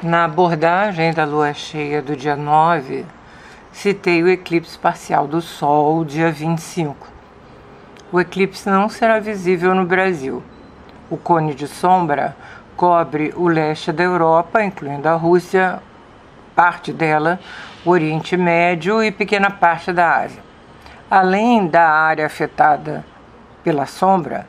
Na abordagem da lua cheia do dia 9, citei o eclipse parcial do Sol, dia 25. O eclipse não será visível no Brasil. O cone de sombra cobre o leste da Europa, incluindo a Rússia, parte dela, o Oriente Médio e pequena parte da Ásia. Além da área afetada pela sombra,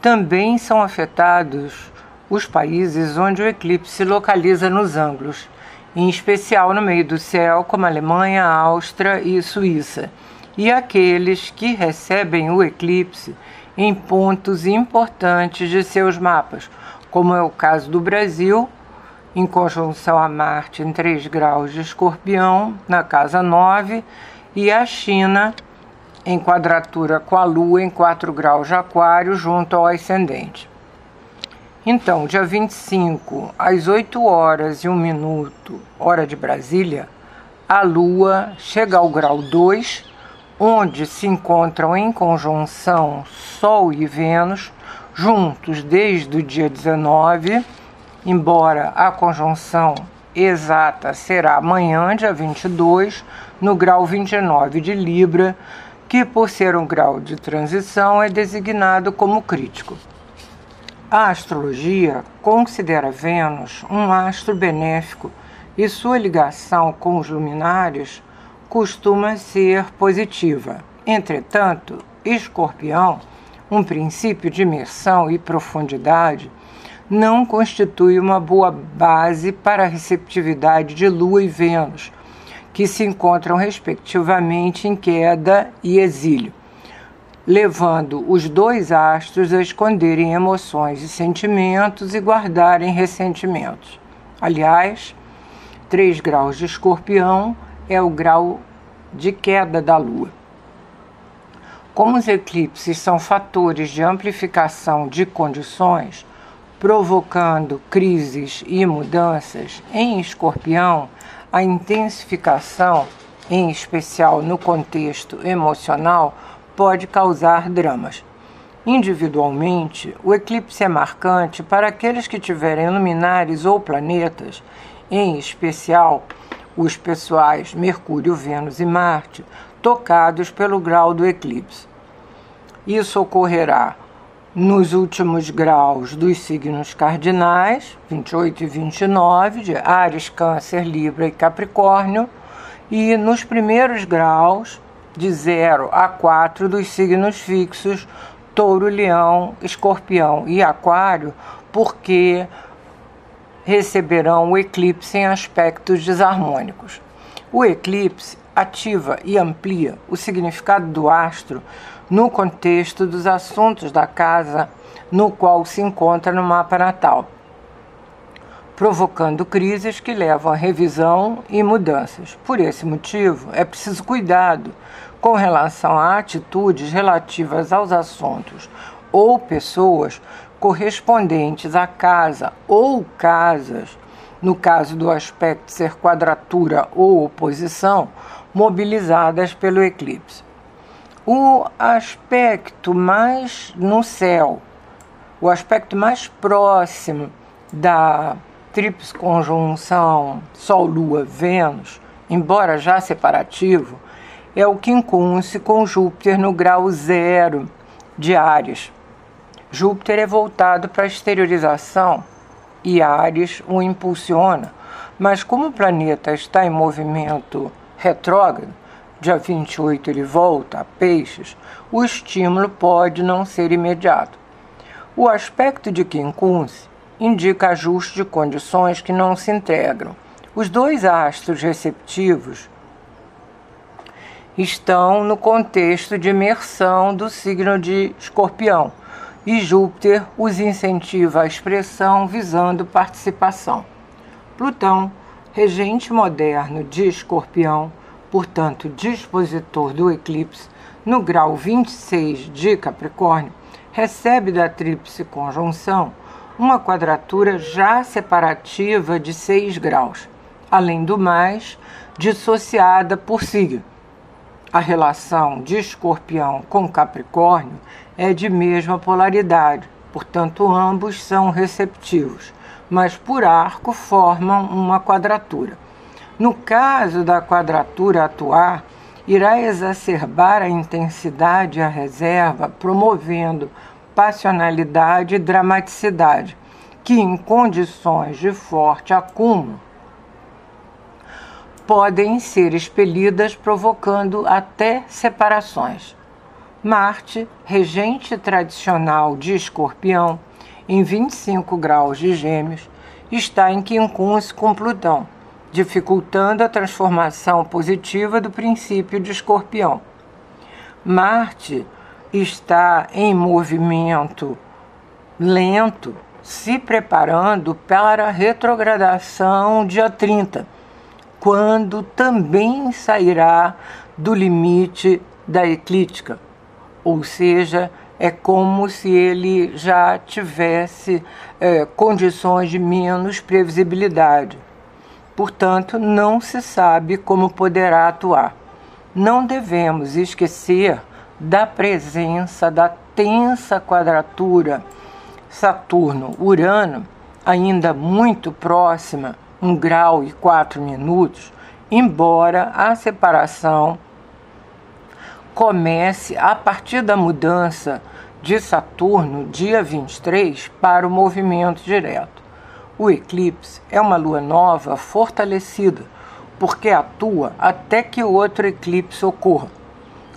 também são afetados os países onde o eclipse se localiza nos ângulos, em especial no meio do céu, como Alemanha, Áustria e Suíça, e aqueles que recebem o eclipse em pontos importantes de seus mapas, como é o caso do Brasil, em conjunção a Marte em 3 graus de Escorpião, na casa 9, e a China em quadratura com a Lua em 4 graus de Aquário, junto ao ascendente. Então, dia 25, às 8 horas e 1 minuto, hora de Brasília, a Lua chega ao grau 2, onde se encontram em conjunção Sol e Vênus, juntos desde o dia 19, embora a conjunção exata será amanhã, dia 22, no grau 29 de Libra, que por ser um grau de transição é designado como crítico. A astrologia considera Vênus um astro benéfico e sua ligação com os luminares costuma ser positiva. Entretanto, Escorpião, um princípio de imersão e profundidade, não constitui uma boa base para a receptividade de Lua e Vênus, que se encontram respectivamente em queda e exílio levando os dois astros a esconderem emoções e sentimentos e guardarem ressentimentos. Aliás, 3 graus de escorpião é o grau de queda da Lua. Como os eclipses são fatores de amplificação de condições, provocando crises e mudanças, em escorpião, a intensificação, em especial no contexto emocional, pode causar dramas. Individualmente, o eclipse é marcante para aqueles que tiverem luminares ou planetas, em especial os pessoais Mercúrio, Vênus e Marte, tocados pelo grau do eclipse. Isso ocorrerá nos últimos graus dos signos cardinais, 28 e 29, de Ares, Câncer, Libra e Capricórnio, e nos primeiros graus de 0 a 4 dos signos fixos Touro, Leão, Escorpião e Aquário, porque receberão o eclipse em aspectos desarmônicos. O eclipse ativa e amplia o significado do astro no contexto dos assuntos da casa no qual se encontra no mapa natal provocando crises que levam a revisão e mudanças. Por esse motivo, é preciso cuidado com relação a atitudes relativas aos assuntos ou pessoas correspondentes à casa ou casas, no caso do aspecto ser quadratura ou oposição, mobilizadas pelo eclipse. O aspecto mais no céu, o aspecto mais próximo da tríplice conjunção Sol-Lua-Vênus, embora já separativo, é o quincunce com Júpiter no grau zero de Ares. Júpiter é voltado para a exteriorização e Ares o impulsiona, mas como o planeta está em movimento retrógrado, dia 28 ele volta a Peixes, o estímulo pode não ser imediato. O aspecto de quincunce indica ajuste de condições que não se integram. Os dois astros receptivos estão no contexto de imersão do signo de Escorpião e Júpiter os incentiva à expressão visando participação. Plutão, regente moderno de Escorpião, portanto dispositor do eclipse, no grau 26 de Capricórnio, recebe da tríplice conjunção uma quadratura já separativa de 6 graus, além do mais, dissociada por signo. A relação de Escorpião com Capricórnio é de mesma polaridade, portanto, ambos são receptivos. mas por arco formam uma quadratura. No caso da quadratura atuar, irá exacerbar a intensidade e a reserva, promovendo passionalidade e dramaticidade, que em condições de forte acúmulo podem ser expelidas, provocando até separações. Marte, regente tradicional de Escorpião, em 25 graus de Gêmeos, está em quincunce com Plutão, dificultando a transformação positiva do princípio de Escorpião. Marte está em movimento lento, se preparando para a retrogradação dia 30, quando também sairá do limite da eclíptica, ou seja, é como se ele já tivesse é, condições de menos previsibilidade. Portanto, não se sabe como poderá atuar. Não devemos esquecer da presença da tensa quadratura Saturno-Urano, ainda muito próxima, um grau e quatro minutos, embora a separação comece a partir da mudança de Saturno, dia 23, para o movimento direto. O eclipse é uma lua nova fortalecida, porque atua até que outro eclipse ocorra,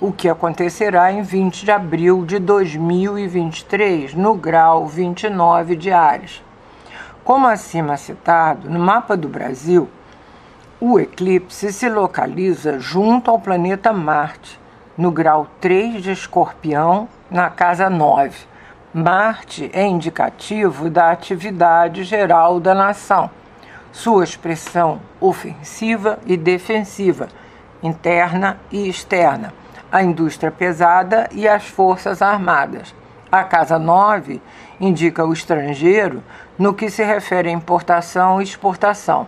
o que acontecerá em 20 de abril de 2023, no grau 29 de Ares. Como acima citado, no mapa do Brasil, o eclipse se localiza junto ao planeta Marte, no grau 3 de Escorpião, na casa 9. Marte é indicativo da atividade geral da nação, sua expressão ofensiva e defensiva, interna e externa, a indústria pesada e as forças armadas. A casa 9 indica o estrangeiro no que se refere à importação e exportação,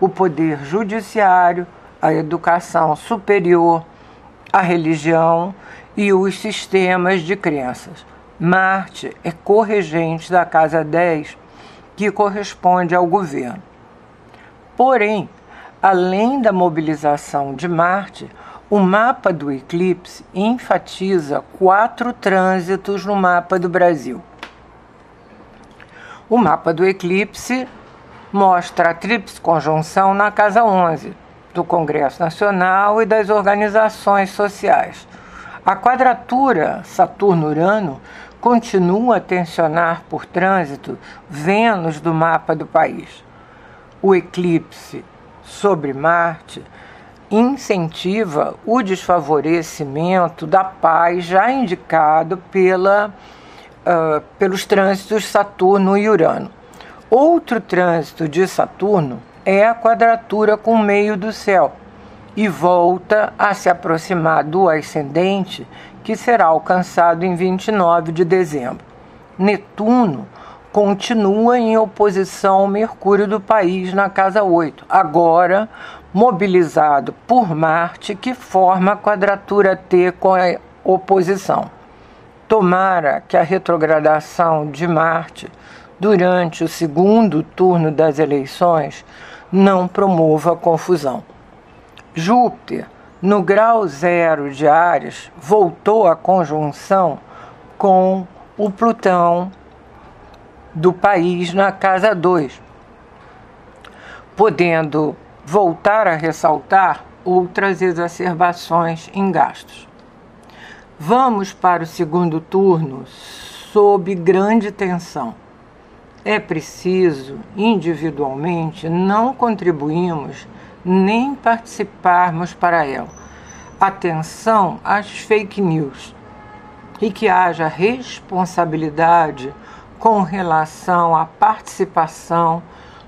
o poder judiciário, a educação superior, a religião e os sistemas de crenças. Marte é corregente da casa 10, que corresponde ao governo. Porém, além da mobilização de Marte, o mapa do eclipse enfatiza quatro trânsitos no mapa do Brasil. O mapa do eclipse mostra a tríplice conjunção na casa 11 do Congresso Nacional e das organizações sociais. A quadratura Saturno-Urano continua a tensionar por trânsito Vênus do mapa do país. O eclipse sobre Marte incentiva o desfavorecimento da paz já indicado pela, uh, pelos trânsitos Saturno e Urano. Outro trânsito de Saturno é a quadratura com o meio do céu e volta a se aproximar do ascendente, que será alcançado em 29 de dezembro. Netuno continua em oposição ao Mercúrio do país na casa 8, agora mobilizado por Marte, que forma a quadratura T com a oposição. Tomara que a retrogradação de Marte durante o segundo turno das eleições não promova confusão. Júpiter, no grau zero de Ares, voltou à conjunção com o Plutão do país na casa 2, podendo voltar a ressaltar outras exacerbações em gastos. Vamos para o segundo turno sob grande tensão é preciso, individualmente, não contribuirmos nem participarmos para ela. Atenção às fake news e que haja responsabilidade com relação à participação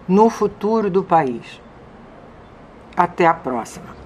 no futuro do país. Até a próxima.